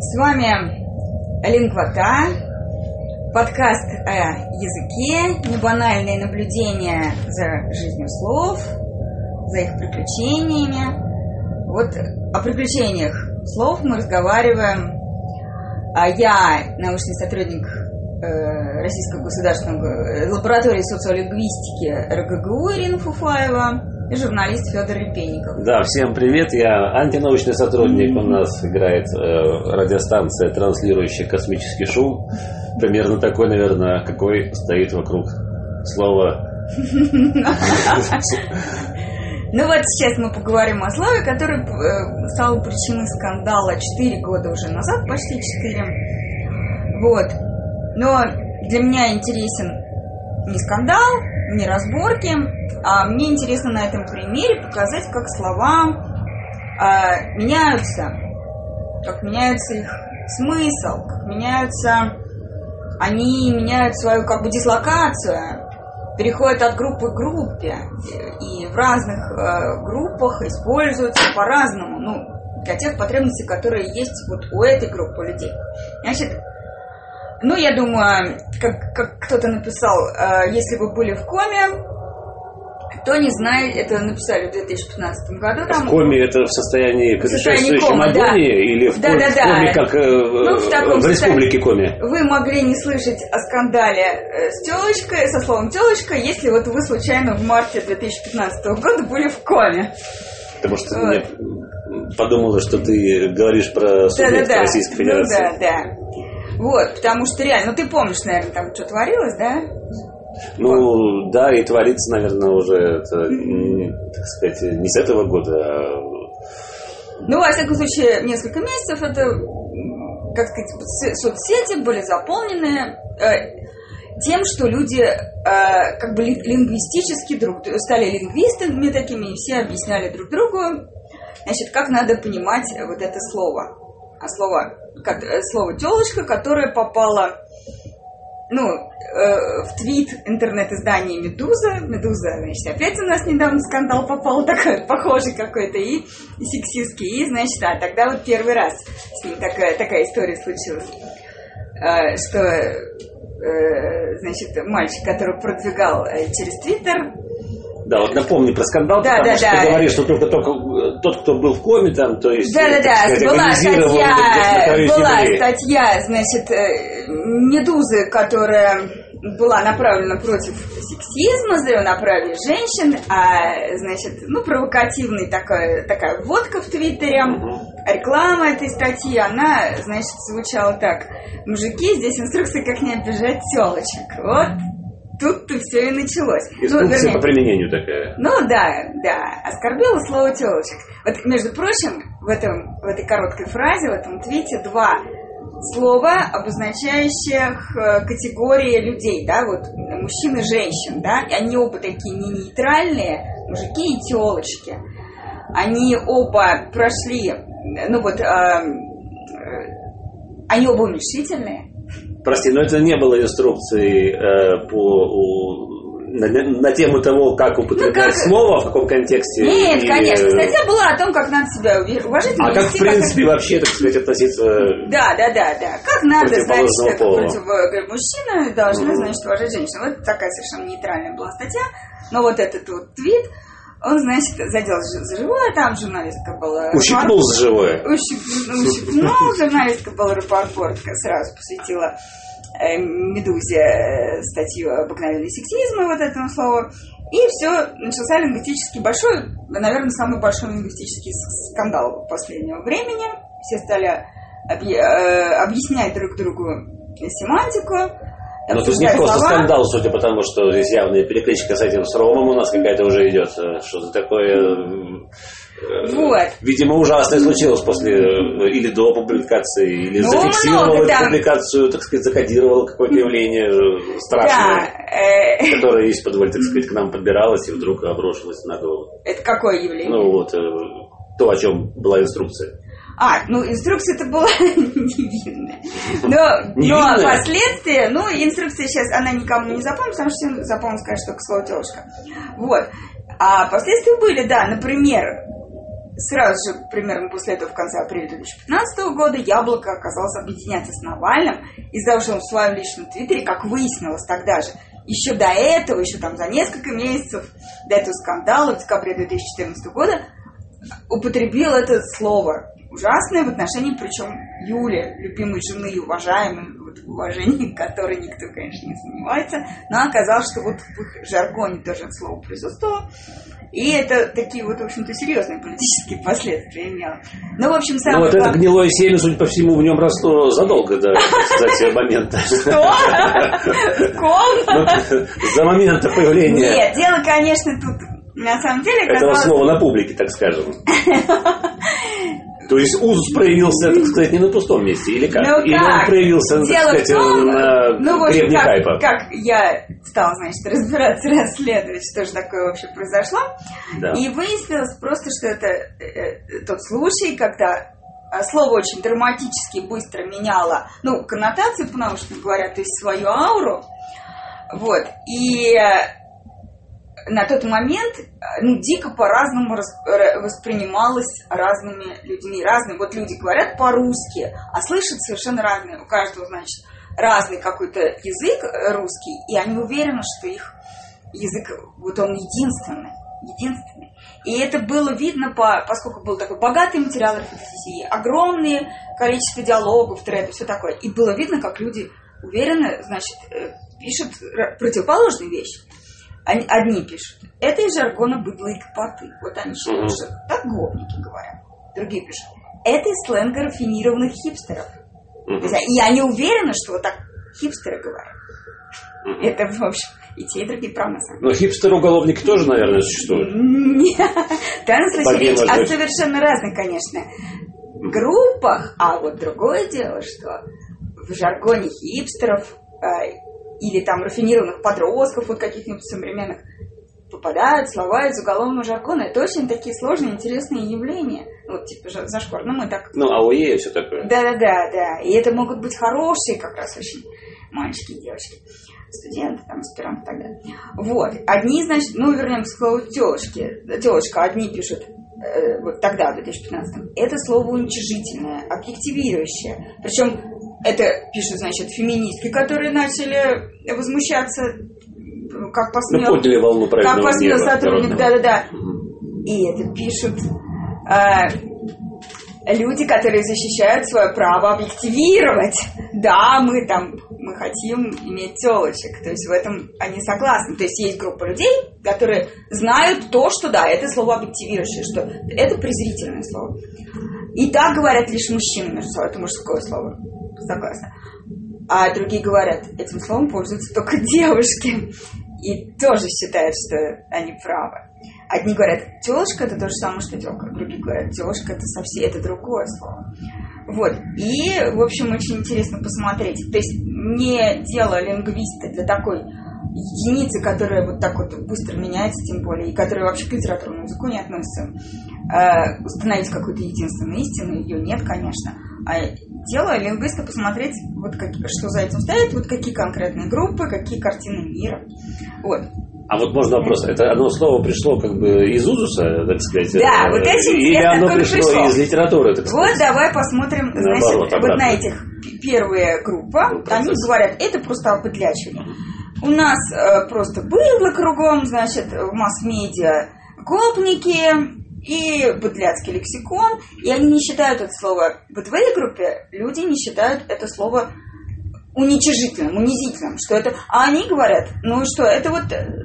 С вами Лингвата, подкаст о языке, небанальные наблюдения за жизнью слов, за их приключениями. Вот о приключениях слов мы разговариваем. А я научный сотрудник э, Российской государственной лаборатории социолингвистики РГГУ Ирина Фуфаева и журналист Федор Репейников. Да, всем привет. Я антинаучный сотрудник. У нас играет э, радиостанция, транслирующая космический шум. Примерно такой, наверное, какой стоит вокруг слова. Ну вот сейчас мы поговорим о слове, который э, стал причиной скандала 4 года уже назад, почти 4. Вот. Но для меня интересен не скандал, не разборки, а мне интересно на этом примере показать, как слова э, меняются, как меняется их смысл, как меняются, они меняют свою как бы дислокацию, переходят от группы к группе, и в разных э, группах используются по-разному, ну, для тех потребностей, которые есть вот у этой группы людей. Значит, ну, я думаю, как, как кто-то написал, э, если вы были в коме, кто не знает, это написали в 2015 году. Там, в коме это в состоянии предшествующем агонии да. или в, да, да, в коме, как э, ну, в, таком в республике коме? Вы могли не слышать о скандале э, с телочкой, со словом телочка, если вот вы случайно в марте 2015 года были в коме. Потому что вот. мне подумала, что ты говоришь про субъект да, да, да. Российской Федерации. Ну, да, да. Вот, потому что реально, ну ты помнишь, наверное, там что творилось, да? Ну, да, и творится, наверное, уже, это, так сказать, не с этого года, а... Ну, во всяком случае, несколько месяцев это, как сказать, соцсети были заполнены э, тем, что люди э, как бы лингвистически друг стали лингвистами такими, и все объясняли друг другу, значит, как надо понимать вот это слово. А слово э, слово телочка, которое попало ну, э, в твит интернет-издания «Медуза». «Медуза», значит, опять у нас недавно скандал попал такой, похожий какой-то, и, и сексистский. И, значит, а тогда вот первый раз с ним такая, такая история случилась, э, что, э, значит, мальчик, который продвигал э, через твиттер, да, вот напомни про скандал, да, потому да, что да. ты говоришь, что только, только тот, кто был в коме, там, то есть... Да, да, да, сказать, была статья, была земли. статья, значит, э, Медузы, которая была направлена против сексизма, за направили женщин, а, значит, ну, провокативный такая, такая вводка в Твиттере, реклама этой статьи, она, значит, звучала так. Мужики, здесь инструкция, как не обижать телочек. Вот тут-то все и началось. Инструкция ну, по применению такая. Ну да, да. Оскорбило слово телочек. Вот, между прочим, в, этом, в этой короткой фразе, в этом твите два слова, обозначающих э, категории людей, да, вот мужчин и женщин, да, и они оба такие не нейтральные, мужики и телочки. Они оба прошли, ну вот, э, э, они оба уменьшительные, Прости, но это не было инструкции э, по у, на, на тему того, как употреблять ну, как... слово, в каком контексте. Нет, и, конечно. Статья была о том, как надо себя уважительно А как, в принципе, как... вообще, так сказать, относиться Да, да, да, да. Как надо, значит, пола. против мужчины должны, mm значит, уважать женщину. Вот такая совершенно нейтральная была статья. Но вот этот вот твит, он, значит, задел за живое, там журналистка была... Ущипнул за живое. Ущипнул, ущипнул журналистка была рапорт, сразу посвятила э, Медузе статью обыкновенный сексизм, вот этому слову. И все, начался лингвистический большой, наверное, самый большой лингвистический скандал последнего времени. Все стали э, объяснять друг другу семантику. Ну, тут не просто слова. скандал, судя по тому, что здесь явная перекличка с этим с Ромом у нас какая-то уже идет. Что за такое... Вот. Видимо, ужасное случилось после или до публикации, или ну, зафиксировал эту публикацию, так сказать, закодировал какое-то явление страшное, да. которое из подволь, так сказать, к нам подбиралось и вдруг обрушилось на голову. Это какое явление? Ну вот, то, о чем была инструкция. А, ну инструкция это была невинная. Но, но последствия, ну инструкция сейчас, она никому не запомнит, потому что все запомнят, скажут, только слово телочка. Вот. А последствия были, да, например, сразу же, примерно после этого, в конце апреля 2015 года, Яблоко оказалось объединяться с Навальным из-за того, что он в своем личном твиттере, как выяснилось тогда же, еще до этого, еще там за несколько месяцев до этого скандала, в декабре 2014 года, употребил это слово ужасное в отношении, причем Юли, любимой жены и уважаемой, вот в уважении которой никто, конечно, не сомневается, но оказалось, что вот в их жаргоне тоже слово присутствовало. И это такие вот, в общем-то, серьезные политические последствия имело. Ну, в общем, самое... Ну, вот это гнилое семя, судя по всему, в нем росло задолго до, кстати, момента. Что? Ком? Ну, за момента появления... Нет, дело, конечно, тут на самом деле... Этого слова на публике, так скажем. То есть УЗУС проявился, так сказать, не на пустом месте, или как? Ну, или как? он проявился, Дело так сказать, том, на ну, вот гребне как, хайпа? как я стала, значит, разбираться, расследовать, что же такое вообще произошло. Да. И выяснилось просто, что это э, э, тот случай, когда а, слово очень драматически быстро меняло, ну, коннотацию, по-научному говоря, то есть свою ауру. Вот. И э, на тот момент ну, дико по-разному воспринималось разными людьми. Разные, вот люди говорят по-русски, а слышат совершенно разные. У каждого, значит, разный какой-то язык русский, и они уверены, что их язык, вот он единственный. Единственный. И это было видно, по, поскольку был такой богатый материал рефлексии, огромное количество диалогов, треды, все такое. И было видно, как люди уверенно, значит, э, пишут противоположные вещи. Они, одни пишут, это из жаргона быдло и копоты. Вот они что так гопники говорят. Другие пишут, это из сленга рафинированных хипстеров. И они уверены, что вот так хипстеры говорят. Это, в общем, и те, и другие промыслы. Но хипстер-уголовники тоже, наверное, существуют. Нет. В данном случае речь о совершенно разных, конечно, группах. А вот другое дело, что в жаргоне хипстеров а, или там рафинированных подростков, вот каких-нибудь современных, попадают слова из уголовного жаргона. Это очень такие сложные, интересные явления. Вот, типа, зашквар. Ну, мы так... Ну, АОЕ и все такое. Да-да-да, да. И это могут быть хорошие как раз очень мальчики и девочки. Студенты, там, аспиранты и так далее. Вот. Одни, значит, ну, вернемся к слову телочки. Телочка, одни пишут, э, вот тогда, в 2015 это слово уничижительное, объективирующее. Причем это пишут, значит, феминистки, которые начали возмущаться, как посмел, ну, подняли волну как посмел сотрудник, да-да-да. И это пишут э, люди, которые защищают свое право объективировать. Да, мы там, мы хотим иметь телочек. То есть в этом они согласны. То есть есть группа людей, которые знают то, что да, это слово объективирующее, что это презрительное слово. И так говорят лишь мужчины между собой, это мужское слово согласна. А другие говорят, этим словом пользуются только девушки. И тоже считают, что они правы. Одни говорят, телочка это то же самое, что телка. Другие говорят, телочка это совсем это другое слово. Вот. И, в общем, очень интересно посмотреть. То есть не дело лингвиста для такой единицы, которая вот так вот быстро меняется, тем более, и которая вообще к литературному языку не относится, э, установить какую-то единственную истину, ее нет, конечно. А дело лингвиста посмотреть, вот как, что за этим стоит, вот какие конкретные группы, какие картины мира. Вот. А вот можно вопрос, это одно слово пришло как бы из узуса, так сказать? Да, вот очень Или оно пришло, пришло из литературы, так сказать? Вот давай посмотрим, Наоборот, значит, вот на этих первые группы, ну, они говорят, это просто опытлячивание. У нас э, просто было кругом, значит, в масс-медиа гопники, и быдляцкий лексикон, и они не считают это слово, вот в этой группе люди не считают это слово уничижительным, унизительным, что это, а они говорят, ну что, это вот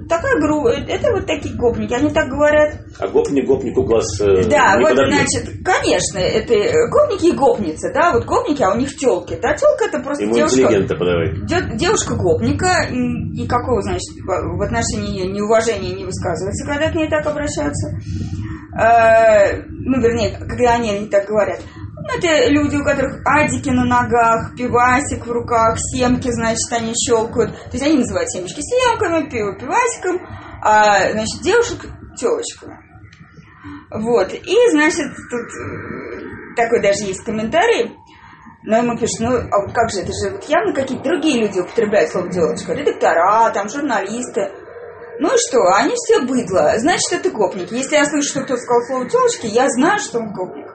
такая группа, это вот такие гопники, они так говорят. А гопник гопнику глаз э, Да, вот, значит, конечно, это гопники и гопницы, да, вот гопники, а у них телки, да, телка это просто Ему девушка. интеллигента подавай. Девушка гопника, никакого, значит, в отношении ее неуважения не высказывается, когда к ней так обращаются. Э, ну, вернее, когда они, они так говорят, ну, это люди, у которых адики на ногах, пивасик в руках, семки, значит, они щелкают. То есть они называют семечки семками, пиво пивасиком, а, значит, девушек телочками. Вот. И, значит, тут э, такой даже есть комментарий. Но ему пишут, ну, а вот как же, это же вот явно какие-то другие люди употребляют слово девочка. Редактора, там, журналисты. Ну и что, они все быдло, значит, это гопники. Если я слышу, что кто-то сказал слово телочки, я знаю, что он гопник.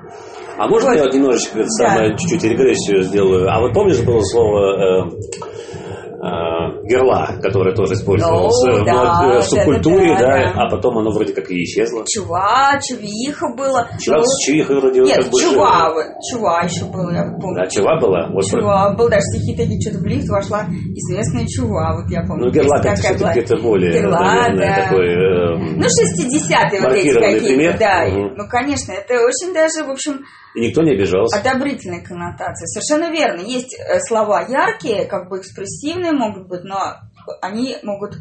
А можно вот. я вот немножечко да. самое, чуть-чуть регрессию сделаю? А вот помнишь, было слово э, э, герла, которое тоже использовалось ну, да, в, в субкультуре, да, да, да, да, а потом оно вроде как и исчезло. Чува, чувиха было. Чува с чувихой вроде Нет, как чува, вот, чува еще было, я помню. Да, чува была? Вот чува был, даже стихи такие, что-то в лифт вошла известная чува, вот я помню. Ну, герла как все-таки это более, герла, наверное, да. такой... Э, ну, 60-е вот эти какие-то, да. Угу. Ну, конечно, это очень даже, в общем, и никто не обижался. Одобрительные коннотации. Совершенно верно. Есть э, слова яркие, как бы экспрессивные могут быть, но они могут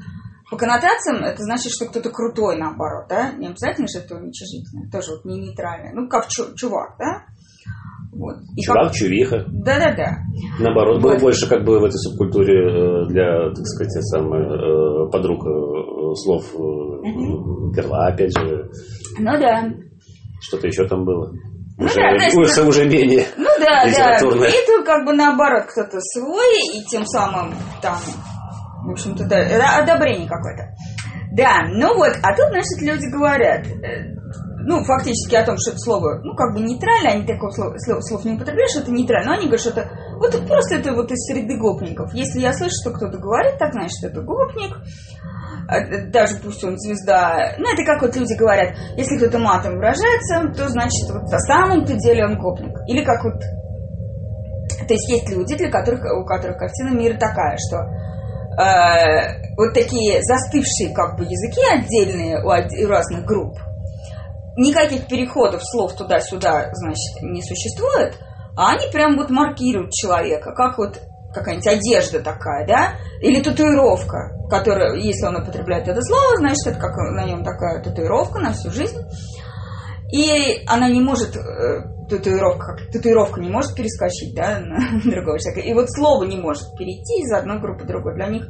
по коннотациям это значит, что кто-то крутой, наоборот, да? Не обязательно, что это уничижительное, тоже вот не нейтральное. Ну, как чу- чувак, да? Вот. И чувак, как... чувиха. Да-да-да. Наоборот, было больше как бы в этой субкультуре э, для, так сказать, самых э, подруг слов угу. перла, опять же. Ну да. Что-то еще там было. Ну, уже, да, значит, уже менее Ну да, да. И тут как бы наоборот кто-то свой, и тем самым там, в общем-то, да, одобрение какое-то. Да, ну вот, а тут, значит, люди говорят, э, ну, фактически о том, что это слово, ну, как бы нейтрально, они такого слова, слов, слов не употребляют, что это нейтрально, но они говорят, что это, вот просто это вот из среды гопников. Если я слышу, что кто-то говорит, так значит, это гопник, даже пусть он звезда, ну, это как вот люди говорят, если кто-то матом выражается, то значит, вот на самом-то деле он гопник. Или как вот, то есть есть люди, для которых, у которых картина мира такая, что э, вот такие застывшие как бы языки отдельные у разных групп, никаких переходов слов туда-сюда, значит, не существует, а они прям вот маркируют человека, как вот какая-нибудь одежда такая, да, или татуировка, которая, если он употребляет это слово, значит, это как на нем такая татуировка на всю жизнь. И она не может, э, татуировка, татуировка не может перескочить, да, на другого человека. И вот слово не может перейти из одной группы в другую. Для них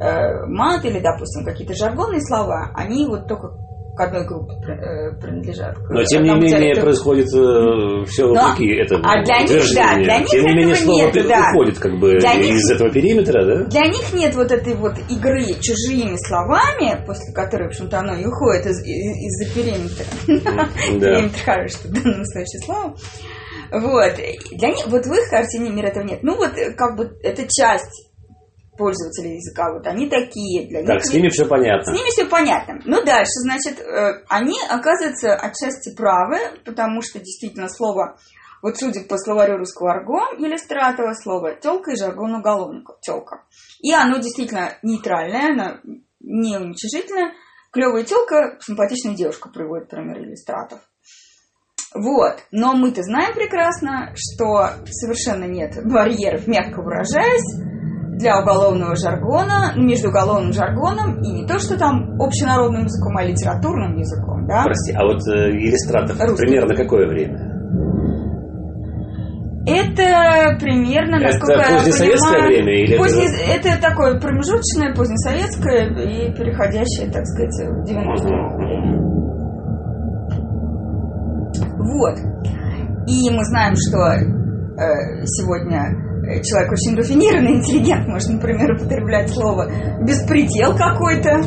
э, мат или, допустим, какие-то жаргонные слова, они вот только к одной группе э, принадлежат. Но тем не менее это... происходит э, все вопреки Но, этому а для них, да, для них тем не менее слово нет, да. уходит как бы для из них, этого периметра, да? Для них нет вот этой вот игры чужими словами, после которой, в общем-то, оно и уходит из, из, из-за периметра. Периметр хороший, что в данном случае слово. Вот. Для них, вот в их картине мира этого нет. Ну вот, как бы, это часть пользователей языка, вот они такие. Для так, них, с ними все понятно. С ними все понятно. Ну, дальше, значит, э, они, оказываются, отчасти правы, потому что действительно слово, вот судя по словарю русского арго, иллюстратова слово телка и жаргон уголовников, телка. И оно действительно нейтральное, оно не уничижительное. Клевая телка, симпатичная девушка приводит пример иллюстратов. Вот. Но мы-то знаем прекрасно, что совершенно нет барьеров, мягко выражаясь, для уголовного жаргона, между уголовным жаргоном и не то, что там общенародным языком, а литературным языком, да? Прости, а вот э, Елистратов примерно какое время? Это примерно, насколько это позднесоветское я время? Или поздне... это... это такое промежуточное, позднесоветское и переходящее, так сказать, в 90-е время. Вот. И мы знаем, что э, сегодня человек очень рафинированный, интеллигент, может, например, употреблять слово «беспредел какой-то»,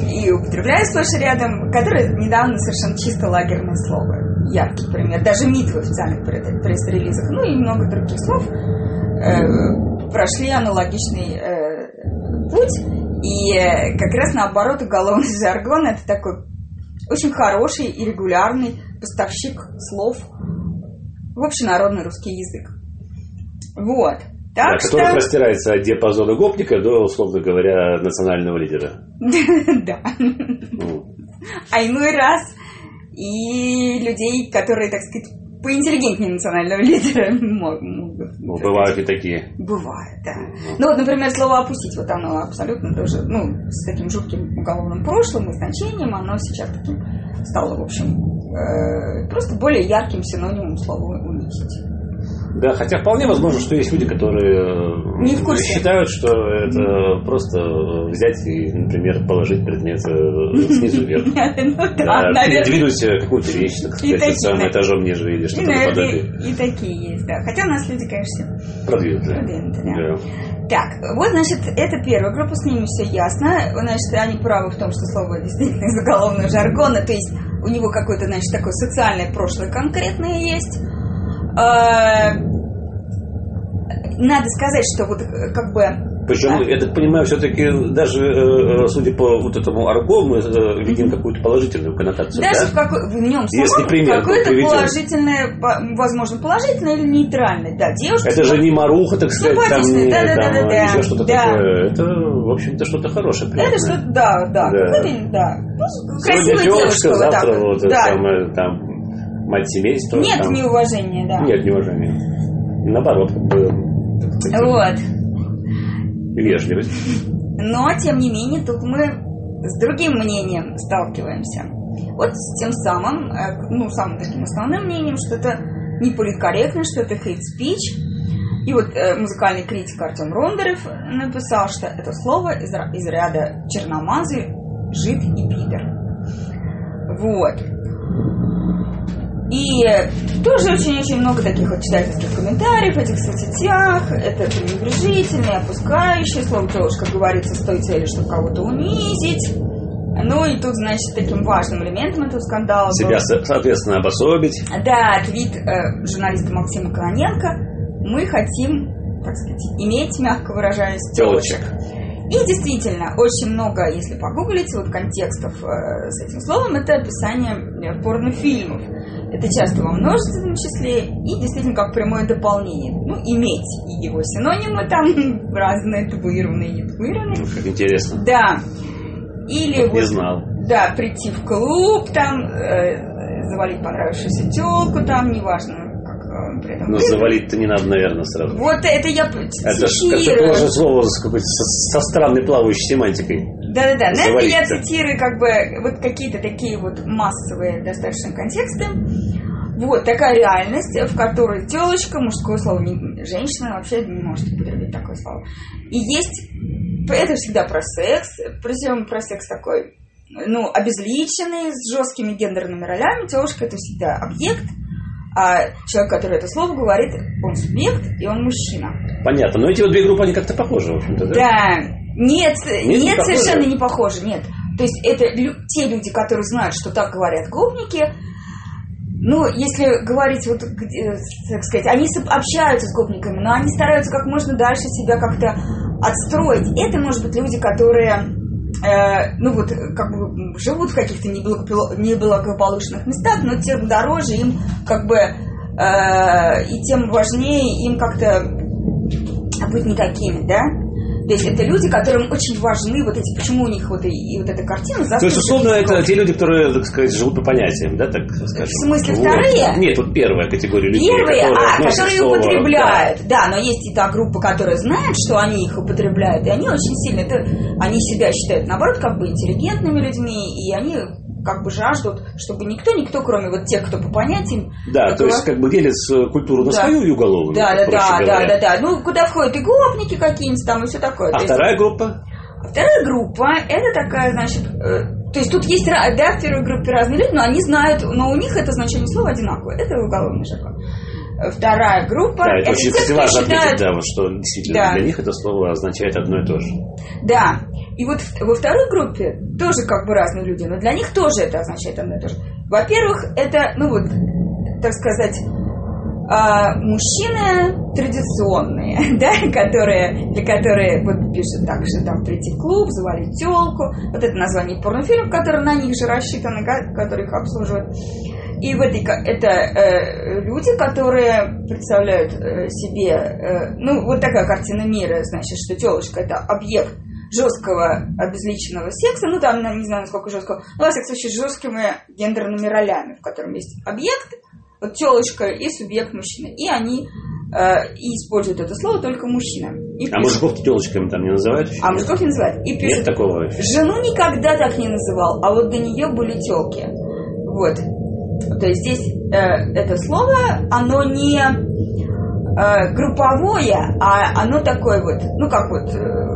и употребляю сплошь рядом, которое недавно совершенно чисто лагерное слово. Яркий пример. Даже МИД в официальных пресс-релизах, ну и много других слов э, прошли аналогичный э, путь. И э, как раз наоборот уголовный жаргон это такой очень хороший и регулярный поставщик слов в общенародный русский язык. Вот. Так да, что... Который простирается от диапазона гопника до, условно говоря, национального лидера. Да. А иной раз и людей, которые, так сказать, поинтеллигентнее национального лидера могут. Ну, бывают и такие. Бывает, да. Ну вот, например, слово «опустить», вот оно абсолютно тоже, ну, с таким жутким уголовным прошлым и значением, оно сейчас таким стало, в общем, э, просто более ярким синонимом слова «унизить». Да, хотя вполне возможно, что есть люди, которые не в курсе. считают, что это просто взять и, например, положить предмет э, снизу вверх. Ну Двинуть какую-то вещь, так сказать, самым этажом ниже или что-то наподобие. И такие есть, да. Хотя у нас люди, конечно, продвинутые. Продвинутые, да. Так, вот, значит, это первая группа, с ними все ясно. Значит, они правы в том, что слово действительно из уголовного жаргона, то есть у него какое-то, значит, такое социальное прошлое конкретное есть. А, надо сказать, что вот как бы причем, я так понимаю, все-таки даже, э, судя по вот этому арго, мы э, видим какую-то положительную коннотацию. Даже да? в, какой, в нем пример какое-то положительное, возможно, положительное или нейтральное. Да, девушка. Это же не маруха, так сказать, там, не, да, да, там, да, да, еще что-то да. такое. Это, в общем-то, что-то хорошее. Приятное. Это что-то, да, да. да. да. Ну, красивая девушка, завтра вот, вот да. самое, там, мать семейства. Нет там. неуважения, да. Нет неуважения. Наоборот, как бы. Вот вежливость. Но, тем не менее, тут мы с другим мнением сталкиваемся. Вот с тем самым, э, ну, самым таким основным мнением, что это не политкорректно, что это hate speech. И вот э, музыкальный критик Артем Рондерев написал, что это слово из, из ряда черномазы, жид и пидор. Вот. И тоже очень-очень много таких вот читательских комментариев в этих соцсетях. Это пренебрежительное, опускающее слово девушка говорится с той целью, чтобы кого-то унизить. Ну и тут, значит, таким важным элементом этого скандала Себя, был... соответственно, обособить. Да, твит э, журналиста Максима Кононенко. Мы хотим, так сказать, иметь, мягко выражаясь, телочек. И действительно, очень много, если погуглить, вот контекстов э, с этим словом, это описание э, порнофильмов. Это часто во множественном числе и действительно как прямое дополнение. Ну, иметь и его синонимы там разные, табуированные не табуированные. Как интересно. Да. Или вот, не знал. Да, прийти в клуб, там, э, завалить понравившуюся телку, там, неважно, при этом. Но завалить-то не надо, наверное, сразу. Вот это я Это же тоже слово с какой-то со, со странной плавающей семантикой. Да-да-да, это я цитирую как бы вот какие-то такие вот массовые достаточно контексты. Вот такая реальность, в которой телочка, мужское слово, не, женщина вообще не может употребить такое слово. И есть, это всегда про секс, причем про секс такой, ну, обезличенный, с жесткими гендерными ролями. Телочка это всегда объект, а человек, который это слово говорит, он субъект и он мужчина. Понятно. Но эти вот две группы, они как-то похожи, в общем-то, да? Да. Нет, нет, нет не совершенно не похожи, нет. То есть это лю- те люди, которые знают, что так говорят гопники, ну, если говорить, вот, так сказать, они общаются с гопниками, но они стараются как можно дальше себя как-то отстроить. Это, может быть, люди, которые э, ну вот, как бы живут в каких-то неблагополучных местах, но тем дороже им, как бы, э, и тем важнее им как-то быть никакими, да? То есть это люди, которым очень важны вот эти, почему у них вот и, и вот эта картина То есть, условно, это те люди, которые, так сказать, живут по понятиям, да, так скажем? В смысле, вот. вторые? Нет, вот первая категория людей, Первые, которые, а, которые слово, употребляют, да. да, но есть и та группа, которая знает, что они их употребляют, и они очень сильно, это, они себя считают, наоборот, как бы интеллигентными людьми, и они как бы жаждут, чтобы никто, никто, кроме вот тех, кто по понятиям. Да, то есть как бы делят культуру на да. свою и уголовную. Да, да, да, да, да, да. Ну, куда входят и гопники какие-нибудь там и все такое. А то вторая есть, группа? Вторая группа, это такая, значит, э, то есть тут есть, да, в первой группе разные люди, но они знают, но у них это значение слова одинаковое. Это уголовный жаргон. Вторая группа. Да, это, это очень, те, важно считают... отметить, да, вот, что действительно да. для них это слово означает одно и то же. Да. И вот во второй группе тоже как бы разные люди, но для них тоже это означает одно и то же. Во-первых, это, ну вот, так сказать, а, мужчины традиционные, да, которые, для которых вот пишут так, что там прийти в клуб, завалить телку, вот это название порнофильмов, которые на них же рассчитаны, которые их обслуживают. И в этой, это э, люди, которые представляют э, себе, э, ну, вот такая картина мира, значит, что телочка это объект жесткого обезличенного секса, ну там, не знаю, насколько жесткого, но, во всяком случае, жесткими гендерными ролями, в котором есть объект, вот телочка и субъект мужчина. И они э, и используют это слово только мужчина. И а мужиков телочками там не называют? Еще? А мужиков не называют. И пишут, Нет такого. Жену никогда так не называл, а вот до нее были телки. Вот. То есть здесь э, это слово, оно не э, групповое, а оно такое вот, ну как вот э,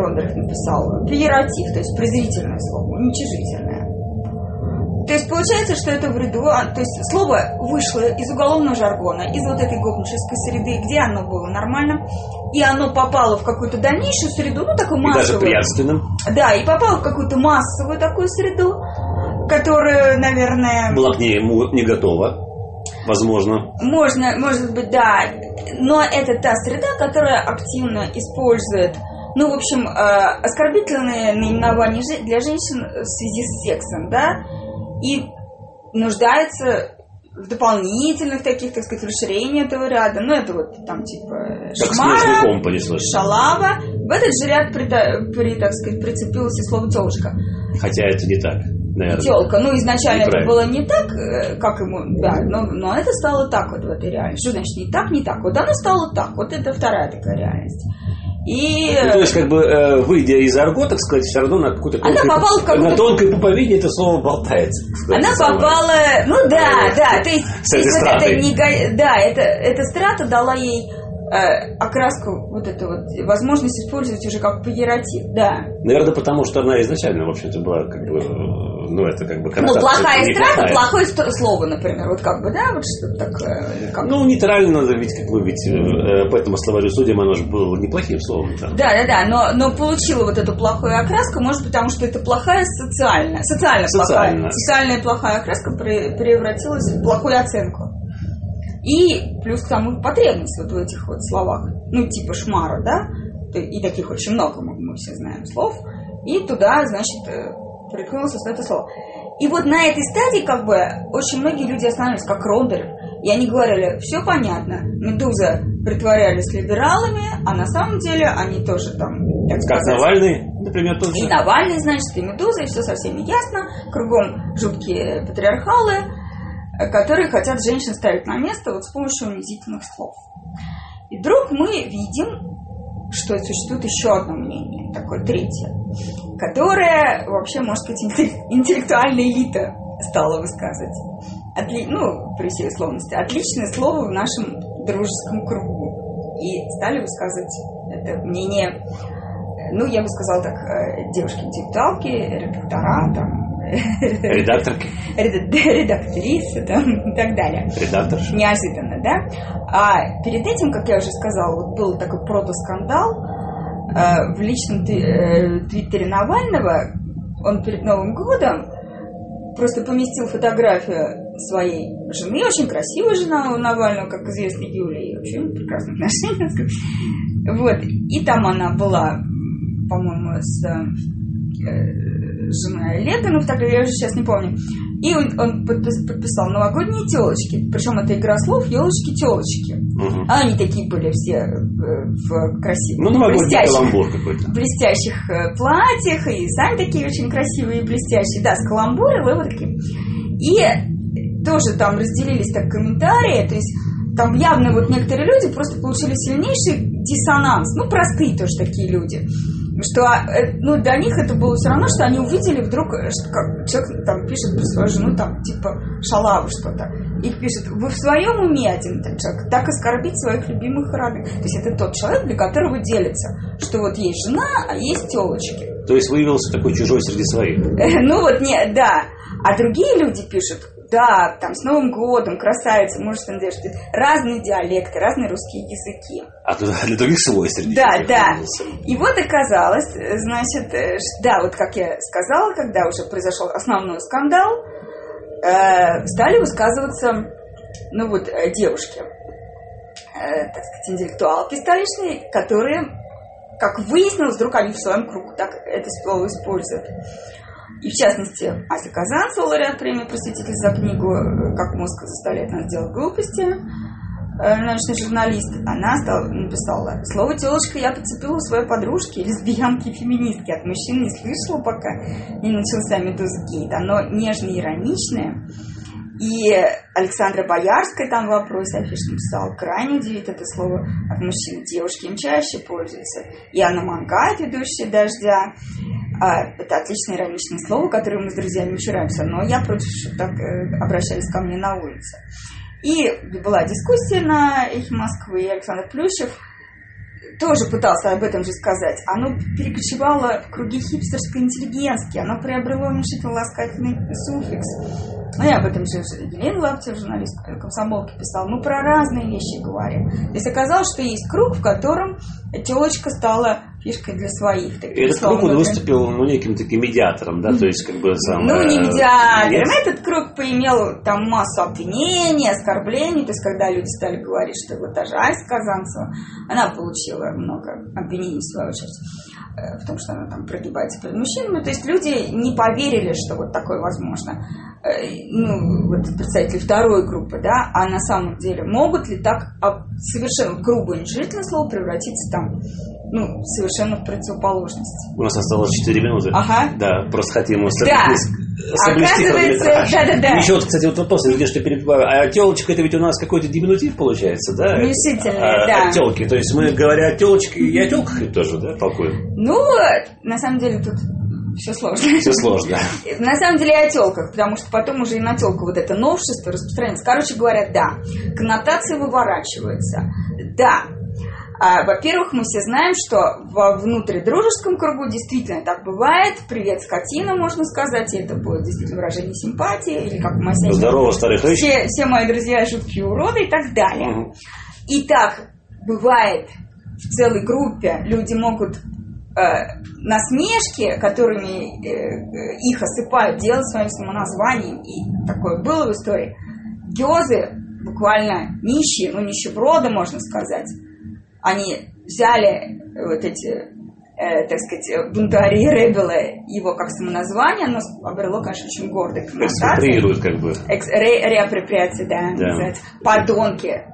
Рондерх написал, пиератив, то есть презрительное слово, уничижительное. То есть получается, что это в ряду, а, то есть слово вышло из уголовного жаргона, из вот этой гопнической среды, где оно было нормально, и оно попало в какую-то дальнейшую среду, ну такую массовую. И даже. Да, и попало в какую-то массовую такую среду, которая, наверное... Была к ней не готова. Возможно. Можно, может быть, да. Но это та среда, которая активно использует ну, в общем, э, оскорбительные наименования для женщин в связи с сексом, да, и нуждается в дополнительных таких, так сказать, расширении этого ряда. Ну, это вот там типа шмара, шалава. В этот же ряд, при, при, так сказать, прицепилось и слово телочка. Хотя это не так. Наверное. Телка. Ну, изначально это было не так, э, как ему, да, но, но это стало так вот в этой реальности. Что значит не так, не так? Вот оно стало так. Вот это вторая такая реальность. И... Ну, то есть, как бы, э, выйдя из арго, так сказать, все равно на какую-то тонкой, Она попала в какую на тонкой пуповине это слово болтается. Она попала, ну да, да, то есть, С этой стратой. это не, да, это, эта страта дала ей э, окраску, вот эту вот возможность использовать уже как пегератив, да. Наверное, потому что она изначально, в общем-то, была как бы ну, это как бы Ну, плохая страта, плохое слово, например, вот как бы, да, вот что такое. Как... Ну, нейтрально надо ведь, как бы, ведь э, по этому словарю судим, оно же было неплохим словом. Да, да, да, но, но получила вот эту плохую окраску, может, потому что это плохая социальная, социально, социально. плохая, социальная плохая окраска превратилась в плохую оценку. И плюс к тому потребность вот в этих вот словах, ну, типа шмара, да, и таких очень много, мы, мы все знаем слов, и туда, значит, э, приткнулся с это слово. И вот на этой стадии как бы очень многие люди останавливались, как Рондер. И они говорили, все понятно, Медуза притворялись либералами, а на самом деле они тоже там, так сказать... Как Навальный, например, тоже. И Навальный, значит, и Медуза, и все совсем ясно. Кругом жуткие патриархалы, которые хотят женщин ставить на место вот с помощью унизительных слов. И вдруг мы видим, что существует еще одно мнение, такое третье, которое вообще, может быть, интеллектуальная элита стала высказывать. Отли... Ну, при всей условности. Отличное слово в нашем дружеском кругу. И стали высказывать это мнение, ну, я бы сказала так, э, девушки-интеллектуалки, редактора, там, Редакторки. Редактрисы там, и так далее. Редактор. Неожиданно, да? А перед этим, как я уже сказала, вот был такой протоскандал э, в личном э, твиттере Навального. Он перед Новым годом просто поместил фотографию своей жены, очень красивая жена у Навального, как известно, Юлия, и вообще прекрасных отношений. Вот. И там она была, по-моему, с э, жена Олега, ну тогда я уже сейчас не помню. И он, он подписал новогодние телочки. Причем это игра слов елочки телочки. Угу. А они такие были все э, в красивых, ну, блестящих, блестящих э, платьях, и сами такие очень красивые и блестящие. Да, с каламбуры, вот такие. И тоже там разделились так комментарии, то есть там явно вот некоторые люди просто получили сильнейший диссонанс. Ну, простые тоже такие люди что э, ну, для них это было все равно, что они увидели вдруг, э, что как человек там пишет про свою жену, там, типа, шалаву что-то. И пишет, вы в своем уме один этот человек, так оскорбить своих любимых родных. То есть это тот человек, для которого делится, что вот есть жена, а есть телочки. То есть выявился такой чужой среди своих. Ну вот, не, да. А другие люди пишут, да, там, с Новым годом, красавица, надеюсь, что разные диалекты, разные русские языки. А для других свой среди Да, да. И вот оказалось, значит, э, да, вот как я сказала, когда уже произошел основной скандал, э, стали высказываться, ну вот, э, девушки, э, так сказать, интеллектуалки столичные, которые, как выяснилось, вдруг они в своем кругу так это слово используют. И в частности, Ася Казанцева, лауреат премии «Просветитель» за книгу «Как мозг заставляет нас делать глупости», э, научный журналист, она стала, написала, слово «телочка» я подцепила у своей подружки, лесбиянки и феминистки. От мужчин не слышала, пока не начался медузгейт. Оно нежное, ироничное. И Александра Боярская там в вопросе афишно писала, крайне удивит это слово от мужчин. Девушки им чаще пользуются. И Анна Мангайт, ведущая «Дождя», а, это отличное ироничное слово, которое мы с друзьями упираемся, но я против, что так э, обращались ко мне на улице. И была дискуссия на Эхе Москвы, и Александр Плющев тоже пытался об этом же сказать, оно перекочевало в круги хипстерской интеллигентски, оно приобрело уменьшительно ласкательный суффикс. Ну, я об этом же Елена Лаптев, журналист комсомолки, писал. Мы про разные вещи говорим. То есть оказалось, что есть круг, в котором телочка стала фишкой для своих. Таких, и этот круг он выступил ну, неким таким медиатором, да, то есть как бы сам... Ну, не медиатором. Нет? Этот круг поимел там массу обвинений, оскорблений, то есть когда люди стали говорить, что вот даже Ася Казанцева, она получила много обвинений в свою очередь э, в том, что она там прогибается перед мужчинами. То есть люди не поверили, что вот такое возможно. Э, ну, вот представители второй группы, да, а на самом деле могут ли так совершенно грубо уничижительное слово превратиться там ну, совершенно в противоположность. У нас осталось 4 минуты. Ага. Да, просто хотим да. Соблюсти да, да, да. Еще вот, кстати, вот вопрос, извини, что перебиваю. А телочка это ведь у нас какой-то диминутив получается, да? Уменьшительный, а, да. Телки. То есть мы, говоря о телочке, и о телках тоже, да, толкуем? Ну, на самом деле тут все сложно. Все сложно. На самом деле о телках, потому что потом уже и на телку вот это новшество распространяется. Короче говоря, да, коннотации выворачиваются. Да, а, во-первых, мы все знаем, что во внутридружеском кругу действительно так бывает. Привет, скотина, можно сказать, и это будет действительно выражение симпатии, или как мы Здорово, старый все, все мои друзья жуткие уроды и так далее. Угу. И так бывает в целой группе. Люди могут э, насмешки, которыми э, э, их осыпают, делать своим самоназванием. И такое было в истории. Гёзы буквально нищие, ну нищеброды, можно сказать, они взяли вот эти, э, так сказать, бунтари, ребелы, его как самоназвание, оно обрело, конечно, очень гордый коннотации. как бы. Экс, ре, реапроприация, да, да. Называется. Подонки,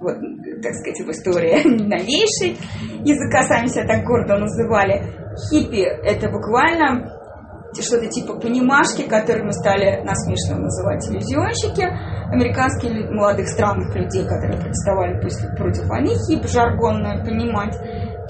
вот, так сказать, в истории новейшей языка сами себя так гордо называли. Хиппи – это буквально что-то типа понимашки, которыми стали насмешно называть иллюзионщики, американские молодых странных людей, которые протестовали против войны, хип жаргонно понимать,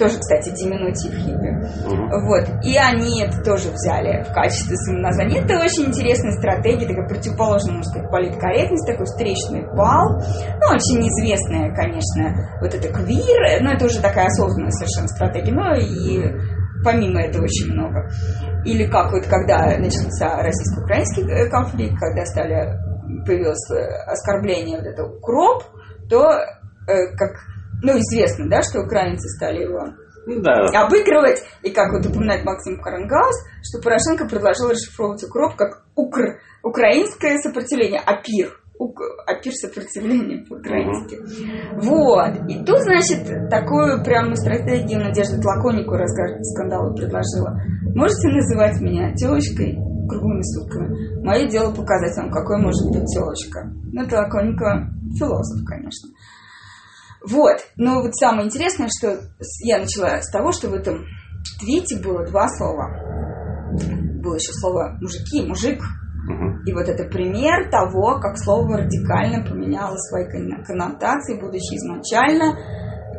тоже, кстати, диминутив хиппи. Угу. Вот. И они это тоже взяли в качестве самоназвания. Это очень интересная стратегия, такая противоположная, можно сказать, политкорректность, такой встречный бал. Ну, очень известная, конечно, вот это квир, но это уже такая осознанная совершенно стратегия. Но и помимо этого очень много. Или как вот когда начался российско-украинский э, конфликт, когда стали появилось э, оскорбление вот это укроп, то э, как ну известно, да, что украинцы стали его да. обыгрывать, и как вот упоминает Максим Карангаус, что Порошенко предложил расшифровывать укроп как укр, украинское сопротивление, апир опир сопротивления по-украински. Угу. Вот. И тут, значит, такую прям стратегию Надежда Тлаконику разгар скандала предложила. Можете называть меня телочкой круглыми сутками. Мое дело показать вам, какой может быть телочка. Ну, Тлаконика философ, конечно. Вот. Но вот самое интересное, что я начала с того, что в этом твите было два слова. Было еще слово мужики, мужик, и вот это пример того, как слово радикально поменяло свои коннотации, будучи изначально,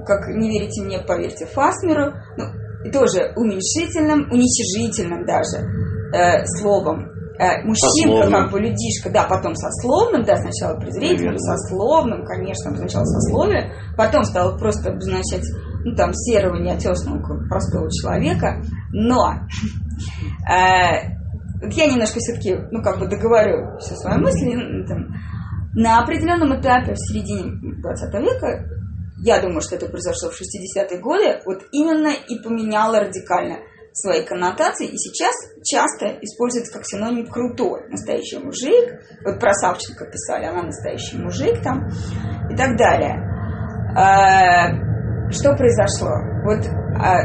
как не верите мне, поверьте Фасмеру, ну, тоже уменьшительным, уничижительным даже э, словом. Э, мужчинка, как бы людишка, да, потом сословным, да, сначала презрительным, сословным, конечно, сначала сословие, потом стало просто обозначать, ну, там, серого, неотесного, простого человека, но э, я немножко все-таки, ну, как бы договорю все свои мысли. Там, на определенном этапе в середине 20 века, я думаю, что это произошло в 60-е годы, вот именно и поменяло радикально свои коннотации, и сейчас часто используется как синоним крутой, настоящий мужик. Вот про Савченко писали, она настоящий мужик там, и так далее. А, что произошло? Вот а,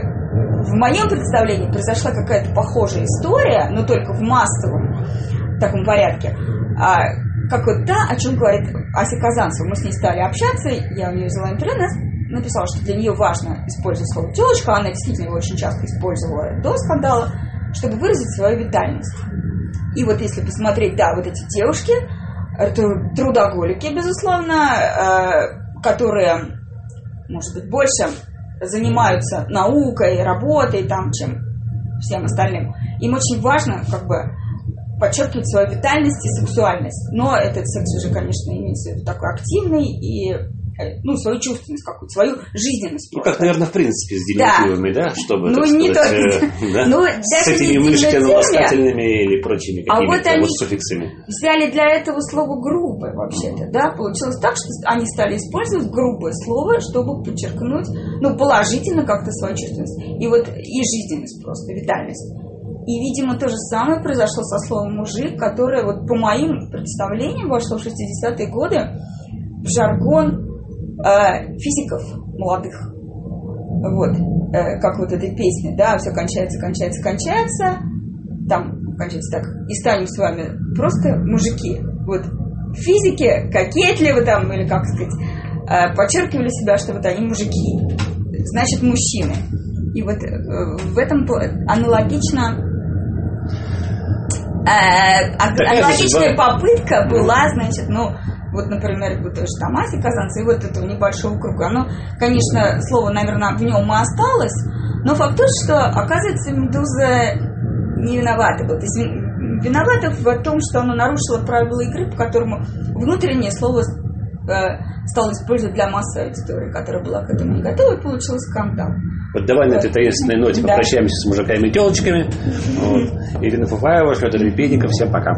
в моем представлении произошла какая-то похожая история, но только в массовом таком порядке. А, как вот та, о чем говорит Ася Казанцева. Мы с ней стали общаться, я у нее взяла интернет, написала, что для нее важно использовать слово телочка, она действительно его очень часто использовала до скандала, чтобы выразить свою витальность. И вот если посмотреть, да, вот эти девушки, трудоголики, безусловно, э, которые, может быть, больше занимаются наукой, работой, там, чем всем остальным. Им очень важно, как бы, подчеркивать свою витальность и сексуальность. Но этот секс уже, конечно, имеется в виду такой активный и ну, свою чувственность какую-то, свою жизненность. Ну, как, наверное, в принципе, с диминутивами, да? да? Чтобы, ну, не сказать, только... э, да? ну, с этими мышками-ласкательными или прочими а вот они вот суффиксами. взяли для этого слово «грубое» вообще-то, да? Получилось так, что они стали использовать грубое слово, чтобы подчеркнуть, ну, положительно как-то свою чувственность. И вот и жизненность просто, витальность. И, видимо, то же самое произошло со словом «мужик», которое, вот по моим представлениям, вошло в 60-е годы в жаргон э, физиков молодых. Вот, э, как вот этой песни, да, все кончается, кончается, кончается, там кончается так, и станем с вами просто мужики. Вот, физики кокетливо там, или как сказать, э, подчеркивали себя, что вот они мужики, значит, мужчины. И вот э, в этом аналогично э, аналогичная попытка была, значит, ну, вот, например, вот тоже там Аси Казанцева, и вот этого небольшого круга, оно, конечно, слово, наверное, в нем и осталось, но факт тот, что, оказывается, Медуза не виновата была. То есть виновата в том, что оно нарушило правила игры, по которому внутреннее слово э, стало использовать для массовой аудитории, которая была к этому не готова, и получился скандал. Вот давай на этой таинственной ноте попрощаемся с мужиками и телочками. Ирина Фуфаева, Федор Лепедников. Всем пока.